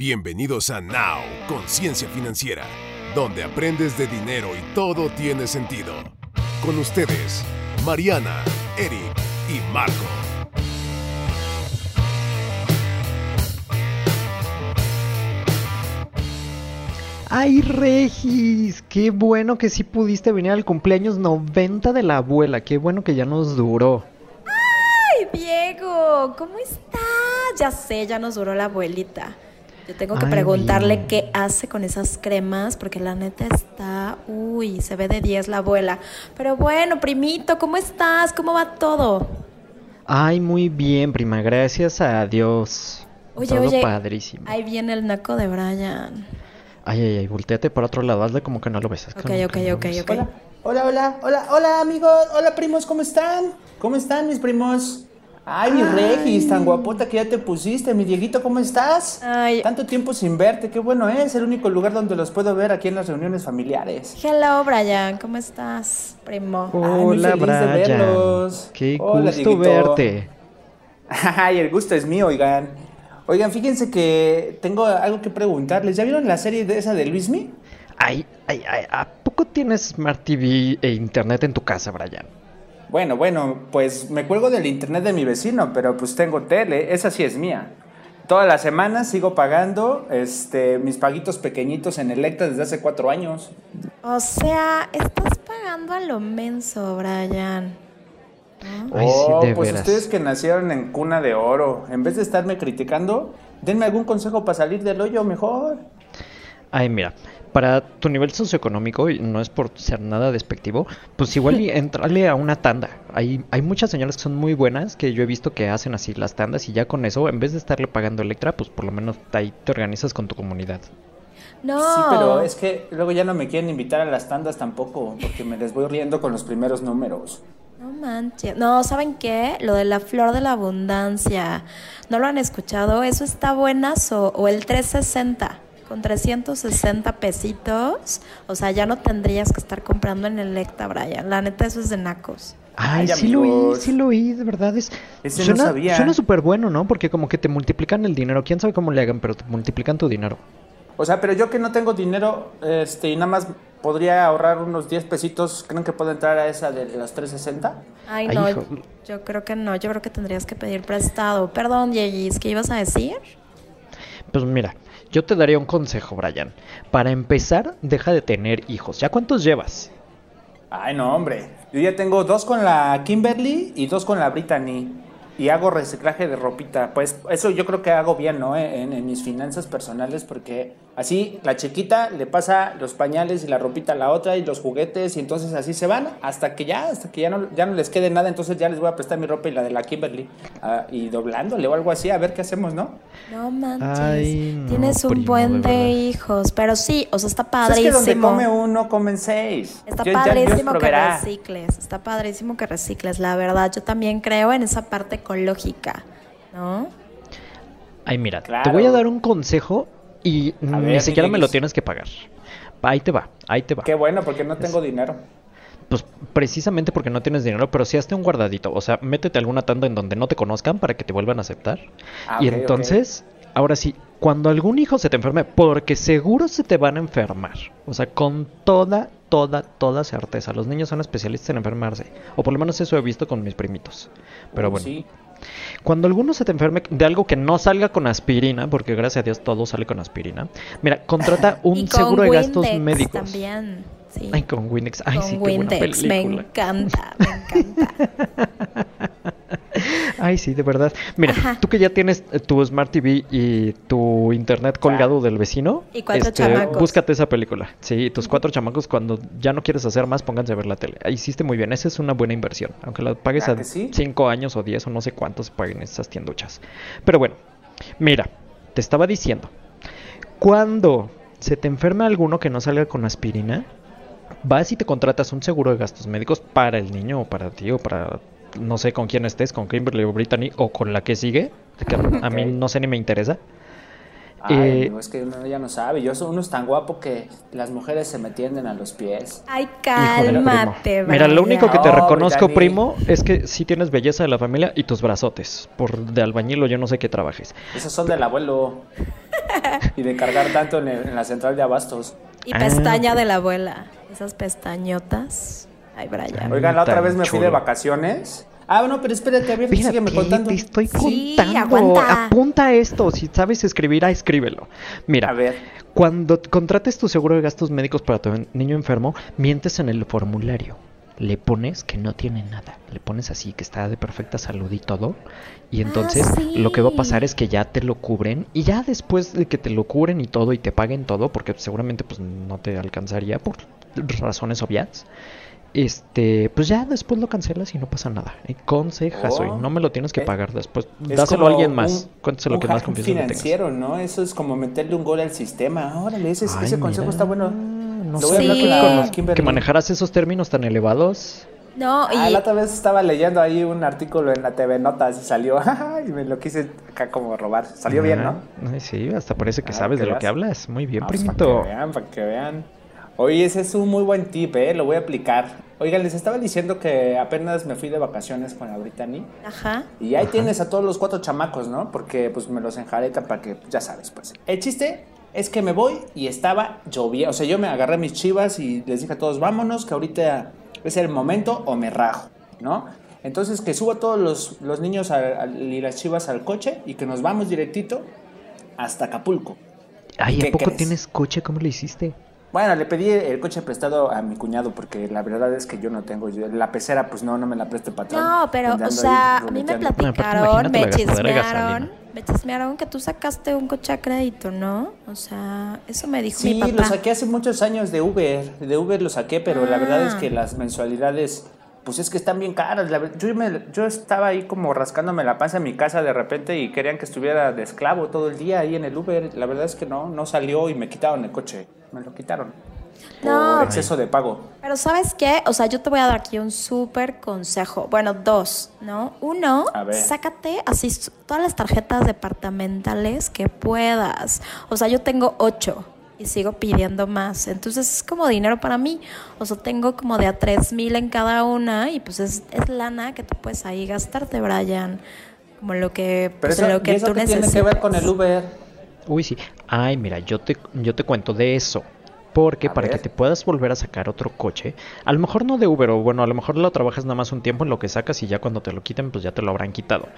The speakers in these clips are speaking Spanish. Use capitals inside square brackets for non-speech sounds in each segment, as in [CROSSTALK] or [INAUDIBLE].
Bienvenidos a Now, Conciencia Financiera, donde aprendes de dinero y todo tiene sentido. Con ustedes, Mariana, Eric y Marco. Ay, Regis, qué bueno que sí pudiste venir al cumpleaños 90 de la abuela, qué bueno que ya nos duró. ¡Ay, Diego! ¿Cómo estás? Ya sé, ya nos duró la abuelita. Yo tengo que Ay, preguntarle bien. qué hace con esas cremas, porque la neta está. Uy, se ve de 10 la abuela. Pero bueno, primito, ¿cómo estás? ¿Cómo va todo? Ay, muy bien, prima, gracias a Dios. Oye, Todo oye. padrísimo. Ahí viene el naco de Brian. Ay, ay, ay, volteate para otro lado, hazle como que no lo ves. Ok, ok, no ok, ok. Hola, hola, hola, hola, hola amigos, hola primos, ¿cómo están? ¿Cómo están mis primos? Ay, mi Regis, tan guapota que ya te pusiste, mi Dieguito, ¿cómo estás? Ay. Tanto tiempo sin verte, qué bueno es, el único lugar donde los puedo ver aquí en las reuniones familiares. Hello, Brian, ¿cómo estás, primo? muy Hola, feliz de Brian. verlos. Qué Hola, gusto Dieguito. verte. [LAUGHS] Ay, el gusto es mío, oigan. Oigan, fíjense que tengo algo que preguntarles. ¿Ya vieron la serie de esa de Luismi? Ay, ay, ay, ¿a poco tienes Smart TV e internet en tu casa, Brian? Bueno, bueno, pues me cuelgo del internet de mi vecino, pero pues tengo tele, esa sí es mía. Todas las semanas sigo pagando este, mis paguitos pequeñitos en Electra desde hace cuatro años. O sea, estás pagando a lo menso, Brian. Ay, sí, oh, de pues veras. ustedes que nacieron en cuna de oro, en vez de estarme criticando, denme algún consejo para salir del hoyo mejor. Ay, mira, para tu nivel socioeconómico, y no es por ser nada despectivo, pues igual y [LAUGHS] entrale a una tanda. Hay, hay muchas señoras que son muy buenas que yo he visto que hacen así las tandas y ya con eso, en vez de estarle pagando Electra, pues por lo menos ahí te organizas con tu comunidad. No. Sí, pero es que luego ya no me quieren invitar a las tandas tampoco, porque me les voy riendo con los primeros números. No manches. No, ¿saben qué? Lo de la flor de la abundancia. ¿No lo han escuchado? Eso está buenazo. O el 360. Con 360 pesitos. O sea, ya no tendrías que estar comprando en Electa, Brian. La neta, eso es de nacos. Ay, Ay, sí lo oí, sí lo oí, de verdad es... Ese no suena, sabía. Suena súper bueno, ¿no? Porque como que te multiplican el dinero. ¿Quién sabe cómo le hagan? Pero te multiplican tu dinero. O sea, pero yo que no tengo dinero, este, y nada más podría ahorrar unos 10 pesitos, ¿creen que puedo entrar a esa de las 360? Ay, Ay, no. hijo. Yo creo que no. Yo creo que tendrías que pedir prestado. Perdón, Yeyis, ¿qué ibas a decir? Pues mira, yo te daría un consejo, Brian. Para empezar, deja de tener hijos. ¿Ya cuántos llevas? Ay, no, hombre. Yo ya tengo dos con la Kimberly y dos con la Brittany. Y hago reciclaje de ropita. Pues eso yo creo que hago bien, ¿no? En, en mis finanzas personales, porque así la chiquita le pasa los pañales y la ropita a la otra y los juguetes, y entonces así se van hasta que ya, hasta que ya no, ya no les quede nada. Entonces ya les voy a prestar mi ropa y la de la Kimberly. ah, y doblándole o algo así, a ver qué hacemos, ¿no? No manches. Ay, no, Tienes un primo, buen de hijos. Pero sí, o sea, está Pues padrísimo. es que donde come uno, comen seis. Está Yo- ya Dios padrísimo que recicles, está padrísimo que recicles, la verdad. Yo también creo en esa parte ecológica, ¿no? Ay, mira, te Claro. voy a dar un consejo y A ni ver, siquiera me lo tienes que pagar. Ahí te va, ahí te va. Qué bueno, porque no tengo dinero. Pues precisamente porque no tienes dinero, pero sí hazte un guardadito. O sea, métete a alguna tanda en donde no te conozcan para que te vuelvan a aceptar. Ah, y entonces, ahora sí, cuando algún hijo se te enferme, porque seguro se te van a enfermar. O sea, con toda, toda, toda certeza. Los niños son especialistas en enfermarse. O por lo menos eso he visto con mis primitos. Pero bueno. sí. Cuando alguno se te enferme de algo que no salga con aspirina, porque gracias a Dios todo sale con aspirina, mira, contrata [LAUGHS] un y con seguro de gastos Windex médicos. también. Sí. Ay, con Windex. Ay, con sí, qué buena Windex, me encanta, me encanta. [LAUGHS] Ay, sí, de verdad. Mira, Ajá. tú que ya tienes eh, tu Smart TV y tu internet colgado del vecino, Y cuatro este, chamacos. búscate esa película. Sí, tus cuatro chamacos cuando ya no quieres hacer más, pónganse a ver la tele. Ahí hiciste muy bien, esa es una buena inversión. Aunque la pagues ¿Ah, a sí? cinco años o diez o no sé cuántos paguen esas tienduchas. Pero bueno, mira, te estaba diciendo, cuando se te enferma alguno que no salga con aspirina, vas y te contratas un seguro de gastos médicos para el niño o para ti o para no sé con quién estés, con Kimberly o Brittany o con la que sigue, que a [LAUGHS] mí no sé ni me interesa. Ay, Eh, amigo, es que uno ya no sabe. Yo soy uno es tan guapo que las mujeres se me tienden a los pies. Ay, cálmate, Mira, lo único que te No, reconozco, Brittany. primo, es que sí tienes belleza de la familia y tus brazotes. Por de albañil o yo no sé qué trabajes. Esos son del abuelo. [LAUGHS] y de cargar tanto en, el- en la central de abastos. Y Ah, pestaña ok. de la abuela. Esas pestañotas. Ay, Brian. Oigan, la otra vez me fui de chulo. vacaciones. Ah, no, pero espérate, a ver, Fíjate, sígueme contando. te estoy Sí, contando. aguanta. Apunta esto. Si sabes escribir, ah, escríbelo. Mira, A ver. cuando contrates tu seguro de gastos médicos para tu niño enfermo, mientes en el formulario. Le pones que no tiene nada. Le pones así, que está de perfecta salud y todo. Y entonces Ah, sí. lo que va a pasar es que ya te lo cubren. Y ya después de que te lo cubren y todo y te paguen todo, porque seguramente pues no te alcanzaría por razones obvias. Este, pues ya después lo cancelas y no pasa nada. Y consejazo, y Oh. no me lo tienes que Eh, pagar después. Es Dáselo a alguien más. un- Cuéntaselo un que más confianza le tengas. financiero, ¿no? Eso es como meterle un gol al sistema. Órale, ese, Ay, ese consejo está bueno. No Lo voy a sé hablar con Sí. la Que manejaras esos términos tan elevados. No, Ah, y la otra vez estaba leyendo ahí un artículo en la TV Notas y salió, [LAUGHS] y me lo quise acá como robar. Salió bien, ¿no? Sí, hasta parece que Ah, sabes que de lo que veas. hablas. Muy bien, Ah, pues, primito. Para que vean, para que vean. Oye, ese es un muy buen tip, ¿eh? Lo voy a aplicar. Oigan, les estaba diciendo que apenas me fui de vacaciones con la Brittany. Ajá. Y ahí tienes a todos los cuatro chamacos, ¿no? Porque pues me los enjaretan para que, ya sabes, pues. El chiste es que me voy y estaba lloviendo. O sea, yo me agarré mis chivas y les dije a todos, vámonos, que ahorita es el momento o me rajo, ¿no? Entonces que subo a todos los, los niños al- al- y las chivas al coche y que nos vamos directito hasta Acapulco. Ay, ¿Qué ¿a poco crees? tienes coche? ¿Cómo lo hiciste? Bueno, le pedí el coche prestado a mi cuñado porque la verdad es que yo no tengo. yo- la pecera, pues no, no me la preste patrón. No, pero, o sea, a mí me platicaron, me chismearon, me chismearon que tú sacaste un coche a crédito, ¿no? O sea, eso me dijo Sí, mi papá. lo saqué hace muchos años de Uber. De Uber lo saqué, pero la verdad es Ah. que las mensualidades, pues es que están bien caras. La yo, me- yo estaba ahí como rascándome la panza en mi casa de repente y querían que estuviera de esclavo todo el día ahí en el Uber. La verdad es que no, no salió y me quitaron el coche. Me lo quitaron. No. Por exceso de pago. Pero ¿sabes qué? O sea, yo te voy a dar aquí un súper consejo. Bueno, dos, ¿no? Uno, sácate así todas las tarjetas departamentales que puedas. O sea, yo tengo ocho y sigo pidiendo más. Entonces es como dinero para mí. O sea, tengo como de a tres mil en cada una y pues es, es lana que tú puedes ahí gastarte, Brian. Como lo que, Pero pues, eso, lo que ¿y eso tú qué tiene que ver con el Uber? Uy, sí. Ay, mira, yo te, yo te cuento de eso. Porque A para ver. que te puedas volver a sacar otro coche, a lo mejor no de Uber, o bueno, a lo mejor lo trabajas nada más un tiempo en lo que sacas y ya cuando te lo quiten, pues ya te lo habrán quitado.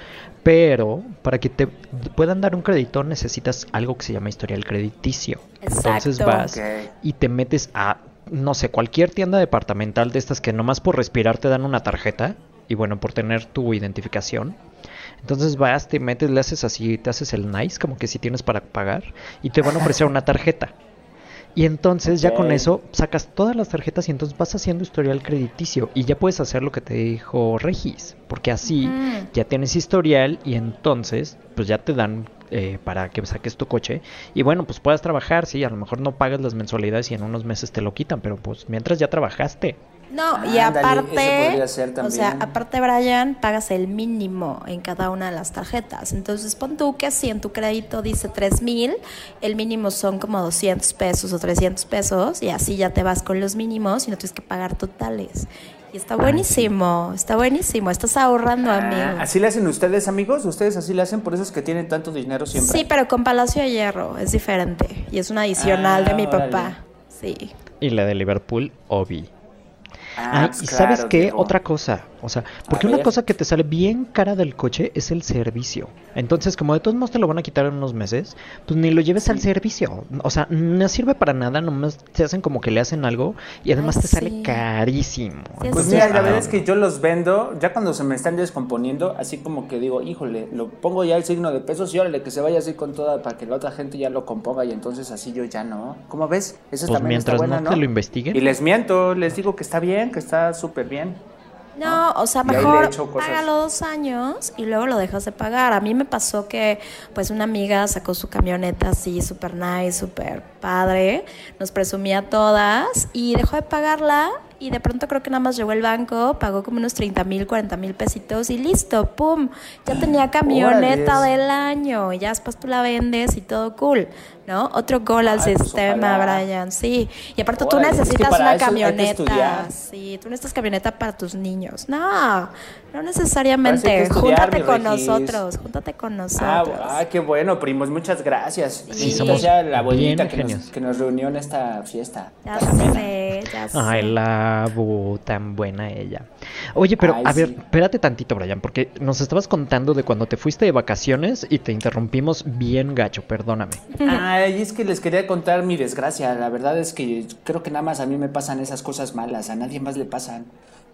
Pero para que te puedan dar un crédito necesitas algo que se llama historial crediticio. Entonces vas y te metes a, no sé, cualquier tienda departamental de estas que nomás por respirar te dan una tarjeta y bueno, por tener tu identificación. Entonces vas, te metes, le haces así, te haces el nice, como que si tienes para pagar, y te van a ofrecer una tarjeta. Y entonces ya con eso sacas todas las tarjetas y entonces vas haciendo historial crediticio y ya puedes hacer lo que te dijo Regis, porque así ya tienes historial y entonces pues ya te dan eh, para que saques tu coche y bueno pues puedas trabajar, sí, a lo mejor no pagas las mensualidades y en unos meses te lo quitan, pero pues mientras ya trabajaste. No, y aparte, eso podría ser o sea, aparte Brian, pagas el mínimo en cada una de las tarjetas. Entonces pon tú que si en tu crédito dice 3 mil, el mínimo son como 200 pesos o 300 pesos y así ya te vas con los mínimos y no tienes que pagar totales. Y está buenísimo, está buenísimo, estás ahorrando, Ah, amigo. ¿Así le hacen ustedes, amigos? ¿Ustedes así le hacen? Por eso es que tienen tanto dinero siempre. Sí, pero con Palacio de Hierro es diferente y es un adicional Ah, de mi órale. papá. Sí. Y la de Liverpool, Obi. Ah, Ay, pues y sabes qué, Diego. otra cosa, o sea, porque una cosa que te sale bien cara del coche es el servicio. Entonces, como de todos modos te lo van a quitar en unos meses, pues ni lo lleves al servicio. O sea, no sirve para nada, nomás te hacen como que le hacen algo y además Ay, te sale carísimo. Sí, Pues mira, la verdad es que yo los vendo, ya cuando se me están descomponiendo, así como que digo, híjole, lo pongo ya el signo de pesos y órale, que se vaya así con toda para que la otra gente ya lo componga y entonces así yo ya no. ¿Cómo ves? Eso Pues también está mientras buena, no te lo investiguen. Y les miento, les digo que está bien, que está súper bien. No, o sea, mejor págalo dos años y luego lo dejas de pagar. A mí me pasó que, pues, una amiga sacó su camioneta así, súper nice, súper padre, nos presumía a todas y dejó de pagarla y de pronto creo que nada más llegó el banco, pagó como unos 30 mil, 40 mil pesitos y listo, ¡pum! Ya tenía [GASPS] camioneta del año y ya después tú la vendes y todo cool, ¿no? Otro gol al Ay, pues, sistema, ojalá. Brian, sí. Y aparte tú Órale, es que necesitas una camioneta. Sí, tú necesitas camioneta para tus niños. No, no necesariamente. Estudiar, júntate con Regis. nosotros, júntate con Ah, nosotros. ah, qué bueno, primos, muchas gracias. Sí, somos sea la abuelita que nos, que nos reunió en esta fiesta. ya sé, ya sé. Ay, la bu, tan buena ella. Oye, pero Ay, a ver, sí. espérate tantito, Brian, porque nos estabas contando de cuando te fuiste de vacaciones y te interrumpimos bien gacho, perdóname. Ay, [LAUGHS] es que les quería contar mi desgracia. La verdad es que creo que nada más a mí me pasan esas cosas malas, a nadie más le pasan.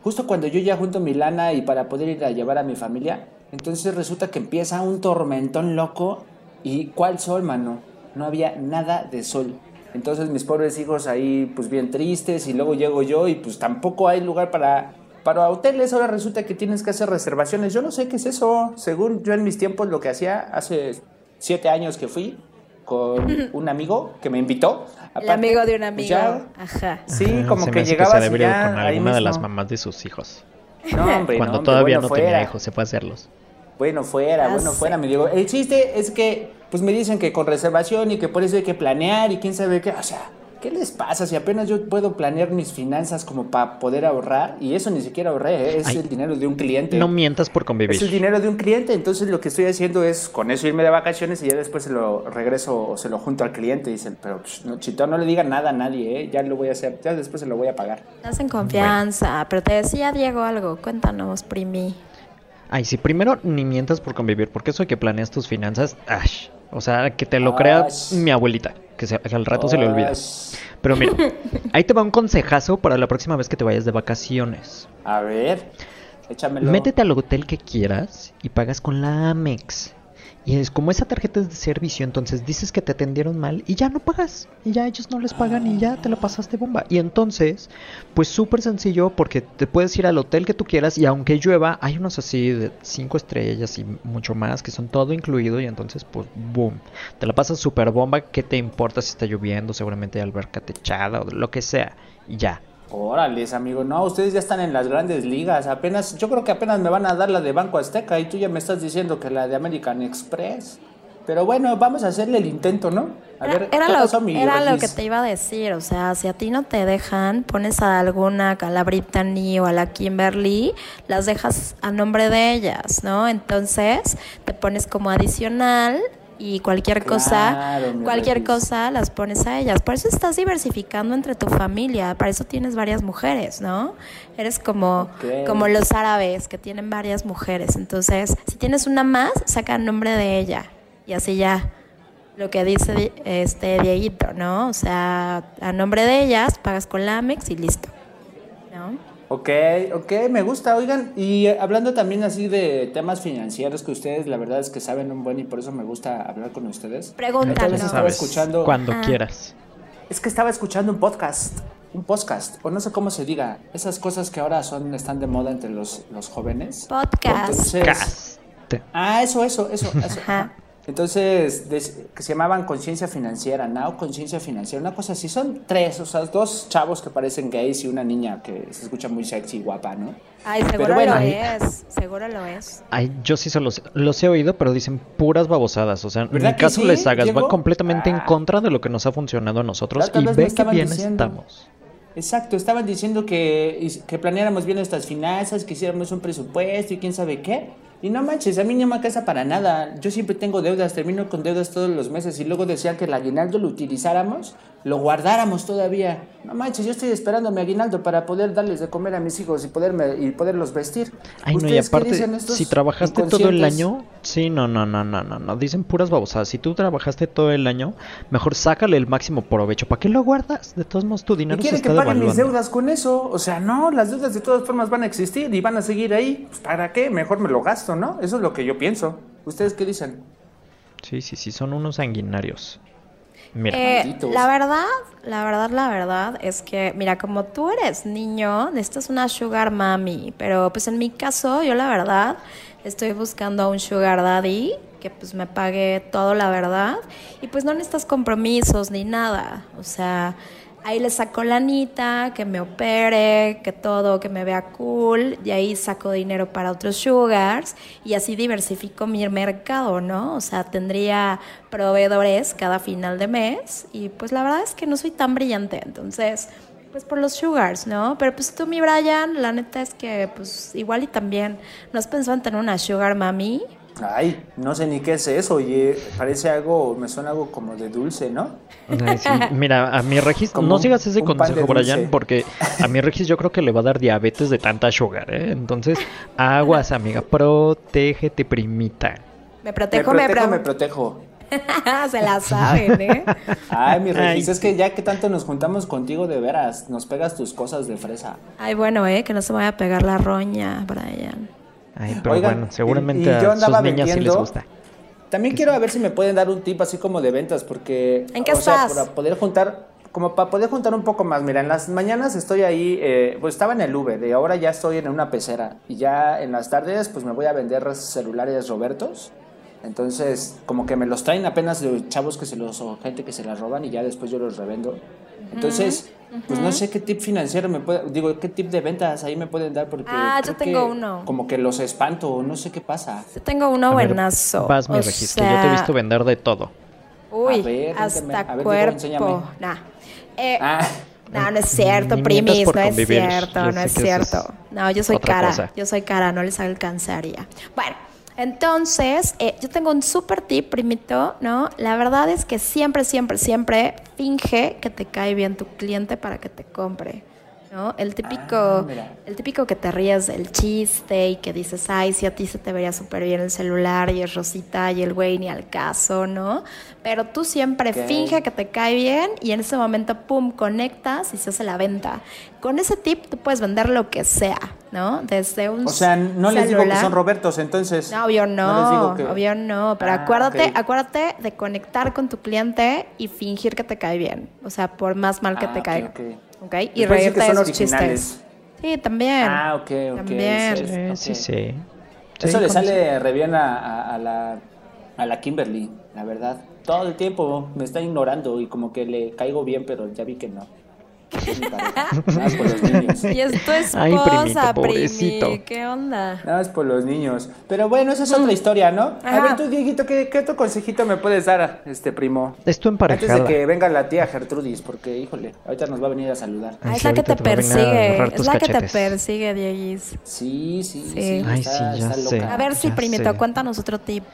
Justo cuando yo ya junto mi lana y para poder ir a llevar a mi familia, entonces resulta que empieza un tormentón loco y ¿cuál sol, mano? No había nada de sol. Entonces mis pobres hijos ahí pues bien tristes y luego llego yo y pues tampoco hay lugar para para hoteles. Ahora resulta que tienes que hacer reservaciones. Yo no sé qué es eso. Según yo en mis tiempos lo que hacía hace siete años que fui con un amigo que me invitó. El Aparte, amigo de un pues amigo. ya- Ajá. Sí, como que ir ya con ahí alguna de las mamás de sus hijos. No, hombre, [LAUGHS] Cuando no, hombre, todavía bueno no tenía fuera. hijos, se fue a hacerlos. Bueno, fuera, Ya bueno, fuera. Me digo, el chiste es que, pues me dicen que con reservación y que por eso hay que planear y quién sabe qué. O sea, ¿qué les pasa? Si apenas yo puedo planear mis finanzas como para poder ahorrar, y eso ni siquiera ahorré, ¿eh? es Ay, el dinero de un cliente. No mientas por Es el convivir. dinero de un cliente, entonces lo que estoy haciendo es con eso irme de vacaciones y ya después se lo regreso o se lo junto al cliente. Dicen, pero pues, no, chito, no le diga nada a nadie, ¿eh? ya lo voy a hacer, ya después se lo voy a pagar. Te hacen confianza. Pero te decía Diego algo. Cuéntanos, primi. Ay, sí, primero ni mientas por convivir, porque eso de que planeas tus finanzas, ash. O sea, que te lo crea mi abuelita, que, se- que al rato se le olvida. Pero mira, [LAUGHS] ahí te va un consejazo para la próxima vez que te vayas de vacaciones. A ver, échamelo. Métete al hotel que quieras y pagas con la Amex. Y es como esa tarjeta es de servicio, entonces dices que te atendieron mal y ya no pagas. Y ya ellos no les pagan y ya te la pasaste bomba. Y entonces, pues súper sencillo porque te puedes ir al hotel que tú quieras y aunque llueva, hay unos así de cinco estrellas y mucho más que son todo incluido y entonces pues boom. Te la pasas súper bomba, ¿qué te importa si está lloviendo? Seguramente hay alberca techada o lo que sea. Y ya. Órales, amigo, no, ustedes ya están en las grandes ligas. Apenas, yo creo que apenas me van a dar la de Banco Azteca y tú ya me estás diciendo que la de American Express. Pero bueno, vamos a hacerle el intento, ¿no? A Era, ver, era ¿qué lo, pasó, mi era lo que te iba a decir, o sea, si a ti no te dejan, pones a alguna, a la Brittany o a la Kimberly, las dejas a nombre de ellas, ¿no? Entonces te pones como adicional y cualquier cosa, Claro, cualquier Regis. cosa las pones a ellas. Por eso estás diversificando entre tu familia, para eso tienes varias mujeres, ¿no? Eres como, Ok. como los árabes que tienen varias mujeres. Entonces, si tienes una más, saca el nombre de ella y así ya lo que dice Di- este Dieguito, ¿no? O sea, a nombre de ellas pagas con la Amex y listo. ¿No? Ok, ok, me gusta. Oigan, y hablando también así de temas financieros que ustedes la verdad es que saben un buen y por eso me gusta hablar con ustedes. Entonces estaba Sabes, escuchando... cuando Ah. quieras. Es que estaba escuchando un podcast, un podcast, o no sé cómo se diga, esas cosas que ahora son están de moda entre los, los jóvenes. Podcast. Entonces-. Ah, eso, eso, eso, eso. Ajá. Entonces, des- que se llamaban conciencia financiera, Now Conciencia Financiera, una cosa así. Son tres, o sea, dos chavos que parecen gays y una niña que se escucha muy sexy y guapa, ¿no? Ay, seguro Pero bueno. lo es. Seguro lo es. Ay, yo sí se los, los he oído, pero dicen puras babosadas. O sea, ¿Verdad ni que caso sí, les hagas. Diego? Va completamente en Ah. contra de lo que nos ha funcionado a nosotros. Y ve que bien diciendo. estamos. Exacto, estaban diciendo que, que planeáramos bien nuestras finanzas, que hiciéramos un presupuesto y quién sabe qué. Y no manches, a mí no me alcanza para nada. Yo siempre tengo deudas, termino con deudas todos los meses y luego decían que el aguinaldo lo utilizáramos, lo guardáramos todavía. No manches, yo estoy esperando mi aguinaldo para poder darles de comer a mis hijos y, poderme, y poderlos vestir. Ay, no, y ¿Ustedes qué aparte, si trabajaste todo el año, sí, no, no, no, no, no, no, dicen puras babosadas. Si tú trabajaste todo el año, mejor sácale el máximo provecho. ¿Para qué lo guardas? De todos modos, tu ¿Y dinero se quieren que está paguen mis deudas con eso? O sea, no, las deudas de todas formas van a existir y van a seguir ahí. Pues, ¿Para qué? Mejor me lo gasto, ¿no? Eso es lo que yo pienso. ¿Ustedes qué dicen? Sí, sí, sí, son unos sanguinarios. Mira, Eh, la verdad, la verdad, la verdad es que, mira, como tú eres niño, necesitas una sugar mami, pero pues en mi caso, yo la verdad, estoy buscando a un sugar daddy que pues me pague todo, la verdad, y pues no necesitas compromisos ni nada, o sea, ahí le saco lanita, que me opere, que todo, que me vea cool, y ahí saco dinero para otros sugars y así diversifico mi mercado, ¿no? O sea, tendría proveedores cada final de mes y pues la verdad es que no soy tan brillante, entonces pues por los sugars, ¿no? Pero pues tú, mi Brian, la neta es que pues igual y también, ¿no has pensado en tener una sugar mami? Ay, no sé ni qué es eso, oye, parece algo, me suena algo como de dulce, ¿no? Ay, sí. Mira, a mi Regis, Como no sigas ese consejo. Brian, porque a mi Regis yo creo que le va a dar diabetes de tanta sugar, ¿eh? Entonces, aguas, amiga, protégete, primita. Me Me protejo, protejo, me, pro- me protejo. [LAUGHS] Se la saben, ¿eh? Ay, mi Regis, Ay, es que ya que tanto nos juntamos contigo de veras, nos pegas tus cosas de fresa. Ay, bueno, ¿eh? Que no se vaya a pegar la roña, Brian. Ay, pero Oigan, bueno, seguramente y yo a sus andaba niñas sí les vendiendo- gusta. También quiero a ver si me pueden dar un tip así como de ventas, porque... ¿En qué o sea, estás? para poder juntar, como para poder juntar un poco más. Mira, en las mañanas estoy ahí, eh, pues estaba en el V, de ahora ya estoy en una pecera. Y ya en las tardes, pues me voy a vender celulares Robertos. Entonces, como que me los traen apenas de chavos que se los, o gente que se las roban y ya después yo los revendo. Entonces, pues no sé qué tip financiero me puede, digo, qué tip de ventas ahí me pueden dar porque Ah, yo tengo uno. Como que los espanto, no sé qué pasa. Yo tengo uno buenazo. Vas, mi o Regis, que yo te he sea, visto vender de todo. Uy, A ver, hasta. A ver, digo, cuerpo. enséñame. Nah. Eh, Ah. No, no es cierto, Ni primis, no es cierto, Yo no es eso es cierto. No, yo soy cara, cosa. yo soy cara, no les alcanzaría. Bueno, entonces, eh, yo tengo un super tip, primito, ¿no? La verdad es que siempre, siempre, siempre finge que te cae bien tu cliente para que te compre. ¿No? El típico, Ah, el típico que te ríes del chiste y que dices, ay, si a ti se te vería súper bien el celular y es Rosita y el güey ni al caso, ¿no? Pero tú siempre finge que te cae bien y en ese momento, pum, conectas y se hace la venta. Con ese tip tú puedes vender lo que sea, ¿no? Desde un O sea, no les digo que son Robertos, entonces. no, obvio no, les digo que- obvio no, pero Ah, acuérdate, acuérdate de conectar con tu cliente y fingir que te cae bien, o sea, por más mal que Ah, te caiga. ¿Ok? Y reírte de sus originales. chistes. Sí, también. Ah, ok, ok. También. sí, Sí, ok. sí, sí. Eso Sí, le sale re bien a, a- a la, a la Kimberly, la verdad. Todo el tiempo me está ignorando y como que le caigo bien, pero ya vi que no. Es mi pareja. Nada más por los niños. Y es tu esposa, [LAUGHS] Ay, primito, primi, pobrecito. ¿qué onda? Nada más por los niños. Pero bueno, esa es otra historia, ¿no? A Ajá. ver, tú, Dieguito, ¿qué, qué otro consejito me puedes dar, este primo? Es tu Antes de que venga la tía Gertrudis, porque, híjole, ahorita nos va a venir a saludar. Ay, es sí, la que ahorita te te va a venir a persigue, agarrar es tus la que te cachetes. persigue, Dieguis. Sí, sí, sí. Sí. Ay, está, sí, ya está sé. loca. A ver si, ya primito, sé. cuéntanos otro tip.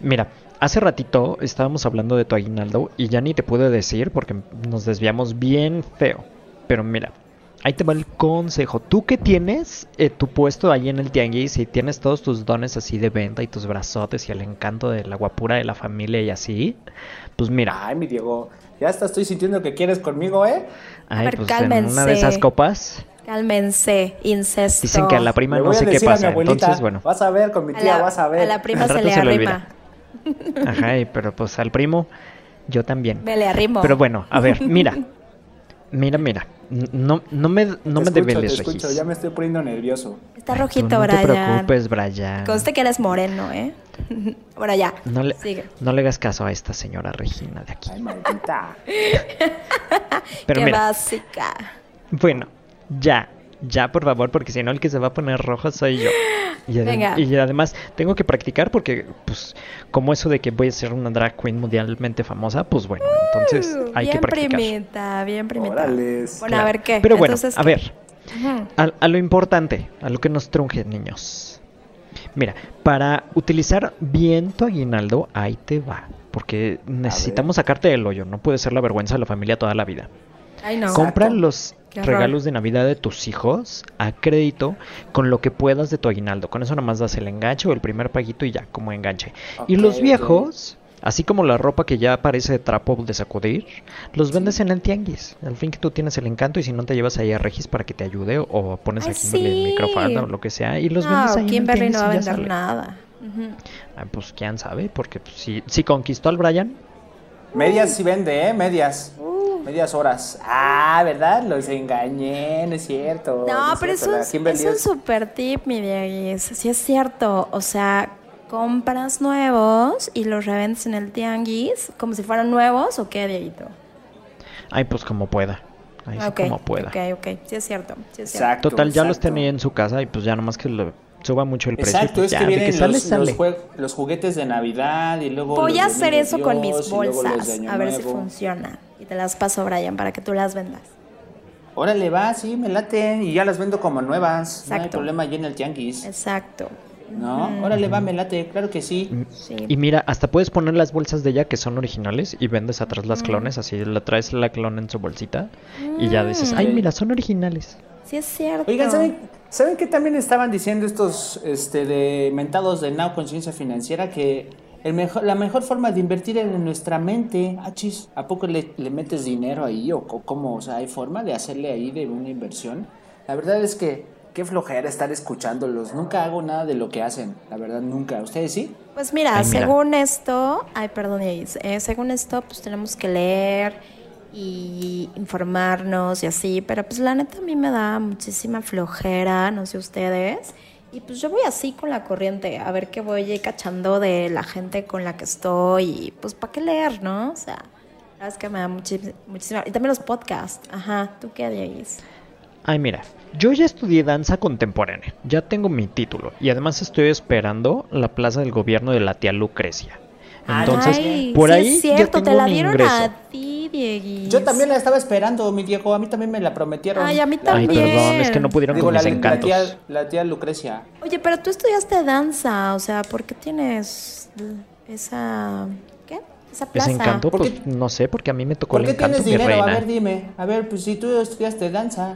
Mira, hace ratito estábamos hablando de tu aguinaldo y ya ni te pude decir porque nos desviamos bien feo. Pero mira, ahí te va el consejo. Tú que tienes eh, tu puesto ahí en el tianguis y tienes todos tus dones así de venta y tus brazotes y el encanto de la guapura de la familia y así, pues mira, Ay, mi Diego, ya hasta estoy sintiendo que quieres conmigo, ¿eh? ay, ver, pues en una de cálmense. esas copas Cálmense, incesto. dicen que a la prima Le no sé qué pasa. abuelita, Entonces, bueno, Vas a ver con mi tía, la, vas a ver. a la prima se le se le arrima. [LAUGHS] ajá, y- pero pues al primo yo también. Me le arrimo. Pero bueno, a ver, [LAUGHS] mira. Mira, mira. No, no me, no Te me debeles, escucho, Regis. ya me estoy poniendo nervioso. Está Tú rojito, no te Brian. preocupes, Brian. Conste que eres moreno, ¿eh? [LAUGHS] bueno, ya. No le, Sigue. no le hagas caso a esta señora Regina de aquí. Ay, maldita. Pero Qué mira, básica. bueno, ya, ya por favor, porque si no el que se va a poner rojo soy yo. [GASPS] Y, ade- Venga. y además tengo que practicar porque, pues, como eso de que voy a ser una drag queen mundialmente famosa, pues bueno, entonces Uh, hay bien que practicar. primita, bien primita. Bueno, a Claro. ver qué. Pero bueno, Entonces, a ¿qué? ver, a, a lo importante, a lo que nos trunje, niños. Mira, para utilizar bien tu aguinaldo, ahí te va. Porque necesitamos sacarte del hoyo. No puede ser la vergüenza de la familia toda la vida. Ay, no. Exacto. Compra los. Regalos de Navidad de tus hijos a crédito con lo que puedas de tu aguinaldo. Con eso nada más das el enganche o el primer paguito y ya, como enganche. y los viejos, así como la ropa que ya parece de trapo de sacudir, los vendes en el tianguis. Al fin que tú tienes el encanto y si no te llevas ahí a Regis para que te ayude o, pones Ay, a Kimberly sí. el microfalda o lo que sea y los vendes No, ahí en el Kimberly no va a vender nada. Ah, pues quién sabe, porque pues, si, si conquistó al Brian, Medias sí vende, ¿eh? Medias. Medias horas. Ah, ¿verdad? Los engañé, no es cierto. No, es pero es cierto, un, es super tip, mi Dieguis. Sí es cierto. O sea, compras nuevos y los revendes en el tianguis como si fueran nuevos o qué, Dieguito. Ay, pues como pueda. Ahí sí como pueda. Ok, ok. Sí es cierto. Sí es cierto. Exacto. Total, ya los tenía en su casa y pues ya nomás que lo suba mucho el precio. Exacto, pues es ya, que vienen sale, los, sale. los jue- los juguetes de Navidad y luego. Voy a hacer eso con mis bolsas. A ver si funciona. Y te las paso, Brian, para que tú las vendas. Órale, va, sí, me late. Y ya las vendo como nuevas. No hay problema allí en el tianguis. Exacto. ¿No? Órale, va, me late. Claro que sí. Sí. Y mira, hasta puedes poner las bolsas de ella que son originales y vendes atrás Mm. las clones, así la traes la clon en su bolsita y ya dices, Mm. ay, mira, son originales. Sí es cierto. Oigan, ¿saben, ¿saben qué también estaban diciendo estos este, de mentados de Now Conciencia Financiera? Que el mejor, la mejor forma de invertir es en nuestra mente. Ah, chis, ¿a poco le, le metes dinero ahí o cómo? O sea, ¿hay forma de hacerle ahí de una inversión? La verdad es que qué flojera estar escuchándolos. Nunca hago nada de lo que hacen. La verdad, nunca. ¿Ustedes sí? Pues mira, Ay, mira. según esto, ay, perdón, eh, según esto, pues tenemos que leer y informarnos y así, pero pues la neta a mí me da muchísima flojera, no sé ustedes, y pues yo voy así con la corriente, a ver qué voy cachando de la gente con la que estoy, y pues para qué leer, ¿no? O sea, la es que me da muchísima... Y también los podcasts, ajá, ¿tú qué, Yaís? Ay, mira, yo ya estudié danza contemporánea, ya tengo mi título y además estoy esperando la plaza del gobierno de la tía Lucrecia. Entonces, Ay, por sí ahí es cierto, ya tengo te la dieron ingreso. a ti, Dieguis. Yo también la estaba esperando, mi Diego. A mí también me la prometieron. Ay, a mí Ay, también. perdón, es que no pudieron Digo, con la, mis la encantos. tía, la tía Lucrecia. Oye, pero tú estudiaste danza, o sea, ¿por qué tienes esa... ¿qué? Esa plaza. Ese encanto, ¿Por pues qué- no sé, porque a mí me tocó ¿Por el qué encanto, tienes mi dinero? A reina. ver, dime. A ver, pues si tú estudiaste danza.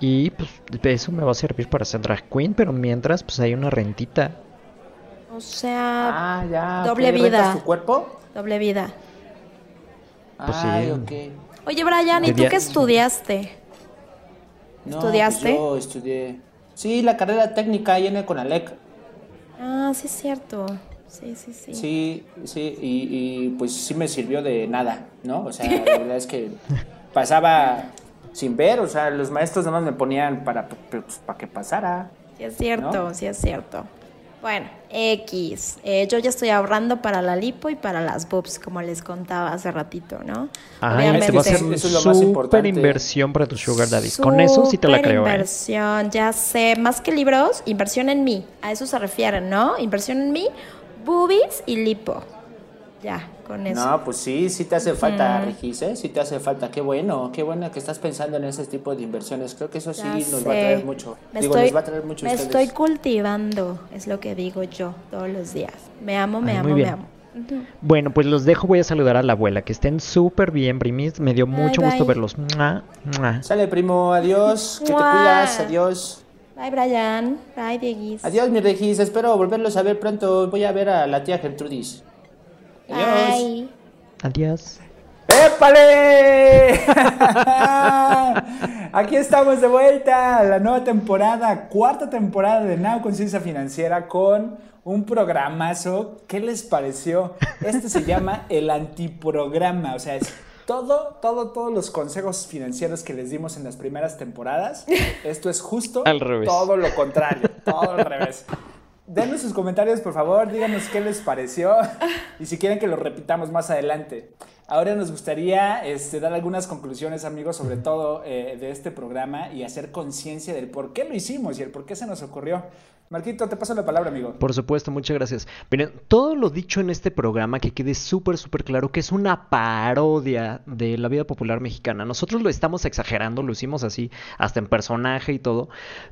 Y pues eso me va a servir para ser drag queen, pero mientras, pues hay una rentita. O sea, Ah, ya. doble ¿qué, vida. tu cuerpo? doble vida. Pues sí. Ay, ok. Oye, Brian, ¿y tú qué estudiaste? No, ¿Estudiaste? pues yo estudié. Sí, la carrera técnica ahí en el Conalec. Ah, sí es cierto. Sí, sí, sí. Sí, sí, y, y, pues sí me sirvió de nada, ¿no? O sea, la [LAUGHS] verdad es que pasaba sin ver, o sea, los maestros nada más me ponían para, pues, para que pasara. Sí es cierto, ¿No? sí es cierto. Bueno, X. Eh, yo ya estoy ahorrando para la lipo y para las boobs, como les contaba hace ratito, ¿no? Ay, te va a hacer Eso es lo más súper importante. inversión para tu sugar daddies. Con eso sí te la creo, ¿eh? Inversión, ya sé. Más que libros, inversión en mí. A eso se refieren, ¿no? Inversión en mí, boobies y lipo. Ya, con eso. No, pues sí, sí te hace falta, Regis, ¿eh? Sí te hace falta. Qué bueno, qué bueno que estás pensando en ese tipo de inversiones. Creo que eso sí Ya nos va a traer mucho. Me Digo, estoy, nos va a traer mucho me ustedes. estoy cultivando, es lo que digo yo todos los días. Me amo, me Ay, amo, me amo. Bueno, pues los dejo, voy a saludar a la abuela. Que estén súper bien, primis. Me dio mucho bye. gusto verlos. Mua, mua. Sale, primo, adiós. [LAUGHS] Que te cuidas, adiós. Bye, Brian. Bye, Dieguis. Adiós, mi Regis. Espero volverlos a ver pronto. Voy a ver a la tía Gertrudis. Adiós. Bye. Adiós. ¡Épale! [LAUGHS] Aquí estamos de vuelta a la nueva temporada, cuarta temporada de Now Conciencia Financiera con un programazo. ¿Qué les pareció? Este se llama el antiprograma, o sea, es todo, todo, todos los consejos financieros que les dimos en las primeras temporadas. Esto es justo Al revés. todo lo contrario, todo al revés. Denos sus comentarios, por favor, díganos qué les pareció y si quieren que lo repitamos más adelante. Ahora nos gustaría este, dar algunas conclusiones, amigos, sobre todo eh, de este programa y hacer conciencia del por qué lo hicimos y el por qué se nos ocurrió. Marquito, te paso la palabra, amigo. Por supuesto, muchas gracias. Miren, todo lo dicho en este programa, que quede súper, súper claro que es una parodia de la vida popular mexicana. Nosotros lo estamos exagerando, lo hicimos así, hasta en personaje y todo,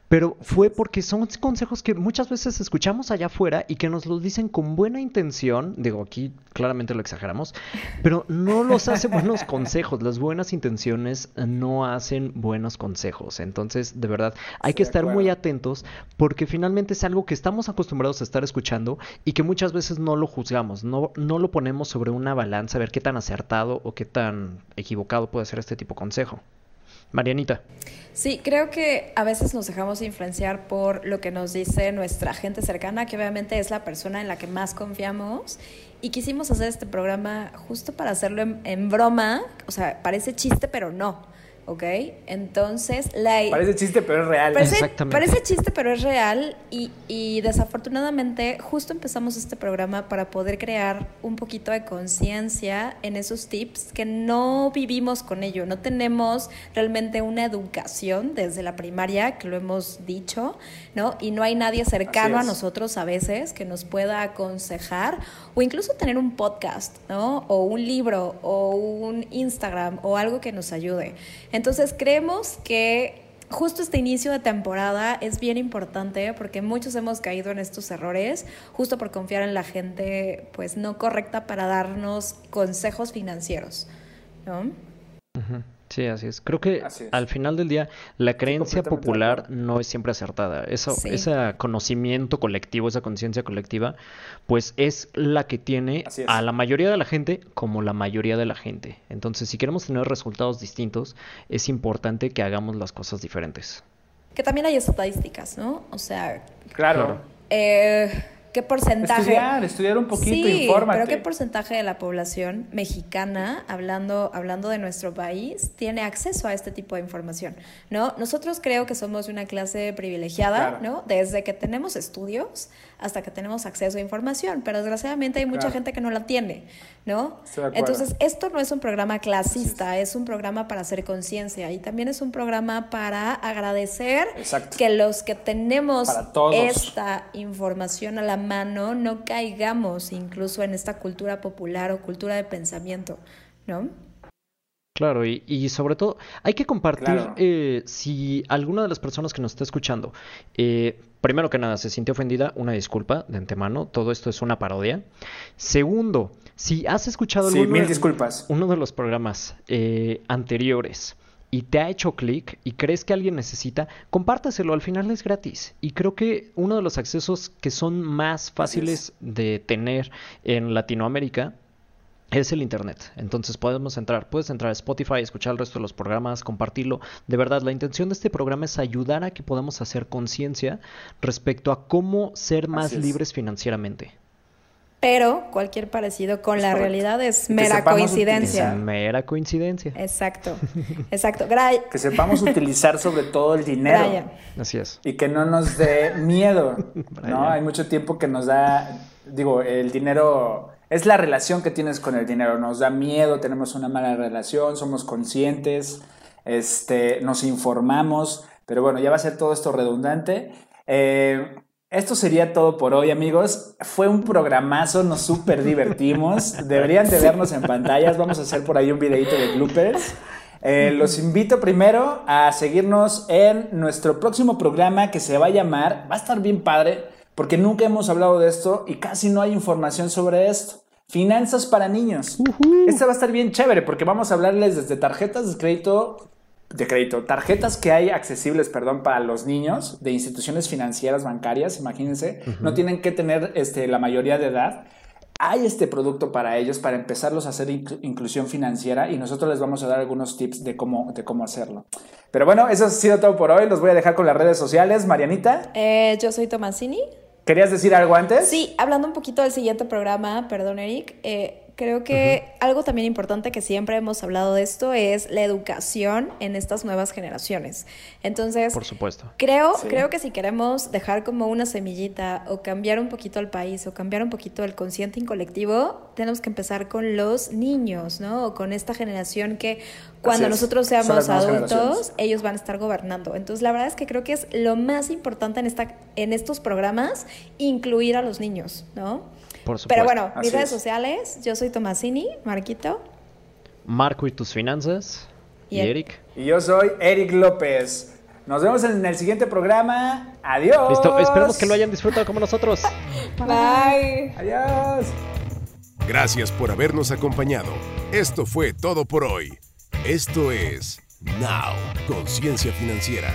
pero fue porque son consejos que muchas veces escuchamos allá afuera y que nos los dicen con buena intención. Digo, aquí claramente lo exageramos, pero no los hace buenos [LAUGHS] consejos. Las buenas intenciones no hacen buenos consejos. Entonces, de verdad, hay que estar muy atentos porque finalmente es algo que estamos acostumbrados a estar escuchando y que muchas veces no lo juzgamos, no, no lo ponemos sobre una balanza a ver qué tan acertado o qué tan equivocado puede ser este tipo de consejo. Marianita. Sí, creo que a veces nos dejamos influenciar por lo que nos dice nuestra gente cercana, que obviamente es la persona en la que más confiamos. Y quisimos hacer este programa justo para hacerlo en, en broma, o sea, parece chiste, pero no. ¿Ok? Entonces, la... Parece chiste, pero es real. Parece, Exactamente. parece chiste, pero es real y, y desafortunadamente justo empezamos este programa para poder crear un poquito de conciencia en esos tips que no vivimos con ello, no tenemos realmente una educación desde la primaria, que lo hemos dicho, ¿no? Y no hay nadie cercano a nosotros a veces que nos pueda aconsejar o incluso tener un podcast, ¿no? O un libro o un Instagram o algo que nos ayude. Entonces creemos que justo este inicio de temporada es bien importante porque muchos hemos caído en estos errores justo por confiar en la gente pues no correcta para darnos consejos financieros, ¿no? Sí, así es. Creo que es. al final del día la creencia popular no es siempre acertada. Eso, Sí. Ese conocimiento colectivo, esa conciencia colectiva, pues es la que tiene a la mayoría de la gente como la mayoría de la gente. Entonces, si queremos tener resultados distintos, es importante que hagamos las cosas diferentes. Que también hay estadísticas, ¿no? O sea, Claro. Claro. eh, ¿qué porcentaje? Estudiar, estudiar un poquito, sí, infórmate. pero ¿qué porcentaje de la población mexicana, hablando, hablando de nuestro país, tiene acceso a este tipo de información? ¿No? Nosotros creo que somos una clase privilegiada, Claro. ¿no? Desde que tenemos estudios hasta que tenemos acceso a información, pero desgraciadamente hay mucha Claro. gente que no la tiene, ¿no? Entonces, esto no es un programa clasista, es un programa para hacer conciencia y también es un programa para agradecer Exacto. que los que tenemos esta información a la mano no caigamos incluso en esta cultura popular o cultura de pensamiento, ¿no? Claro, y, y sobre todo hay que compartir Claro. eh, si alguna de las personas que nos está escuchando, eh, primero que nada, se sintió ofendida, una disculpa de antemano, todo esto es una parodia. Segundo, si has escuchado Sí, mil de- disculpas. uno de los programas eh, anteriores y te ha hecho clic y crees que alguien necesita, compártaselo, al final es gratis. Y creo que uno de los accesos que son más fáciles de tener en Latinoamérica es el internet. Entonces podemos entrar, puedes entrar a Spotify, escuchar el resto de los programas, compartirlo. De verdad, la intención de este programa es ayudar a que podamos hacer conciencia respecto a cómo ser más libres financieramente. Pero cualquier parecido con Es la correcto. realidad es mera coincidencia. utilizar. mera coincidencia. Exacto, [LAUGHS] exacto. Que sepamos utilizar sobre todo el dinero. Brian. Así es. Y que no nos dé miedo. ¿no? Hay mucho tiempo que nos da, digo, el dinero, es la relación que tienes con el dinero, nos da miedo, tenemos una mala relación, somos conscientes, este, nos informamos, pero bueno, ya va a ser todo esto redundante. Eh, esto sería todo por hoy, amigos. Fue un programazo, nos súper divertimos. [LAUGHS] Deberían de vernos en pantallas. Vamos a hacer por ahí un videito de bloopers. Eh, los invito primero a seguirnos en nuestro próximo programa que se va a llamar, va a estar bien padre, porque nunca hemos hablado de esto y casi no hay información sobre esto. Finanzas para niños. Este va a estar bien chévere porque vamos a hablarles desde tarjetas de crédito, de crédito, tarjetas que hay accesibles, perdón, para los niños de instituciones financieras bancarias, imagínense, no tienen que tener este, la mayoría de edad. Hay este producto para ellos, para empezarlos a hacer inclu- inclusión financiera y nosotros les vamos a dar algunos tips de cómo, de cómo hacerlo. Pero bueno, eso ha sido todo por hoy. Los voy a dejar con las redes sociales. Marianita, Eh, yo soy Tomasini. ¿querías decir algo antes? Sí, hablando un poquito del siguiente programa, perdón Eric, eh, creo que algo también importante que siempre hemos hablado de esto es la educación en estas nuevas generaciones. Entonces, Por supuesto. Creo, Sí. creo que si queremos dejar como una semillita o cambiar un poquito el país o cambiar un poquito el consciente y colectivo, tenemos que empezar con los niños, ¿no? O con esta generación que cuando nosotros seamos adultos, ellos van a estar gobernando. Entonces, la verdad es que creo que es lo más importante en, esta, en estos programas, incluir a los niños, ¿no? Por supuesto. Pero bueno, mis redes es. sociales, yo soy Tomasini, Marquito. Marco y tus finanzas. Y Eric. Y yo soy Eric López. Nos vemos en el siguiente programa. Adiós. Listo, esperemos que lo hayan disfrutado como nosotros. [LAUGHS] Bye. Adiós. Gracias por habernos acompañado. Esto fue todo por hoy. Esto es Now, Conciencia Financiera.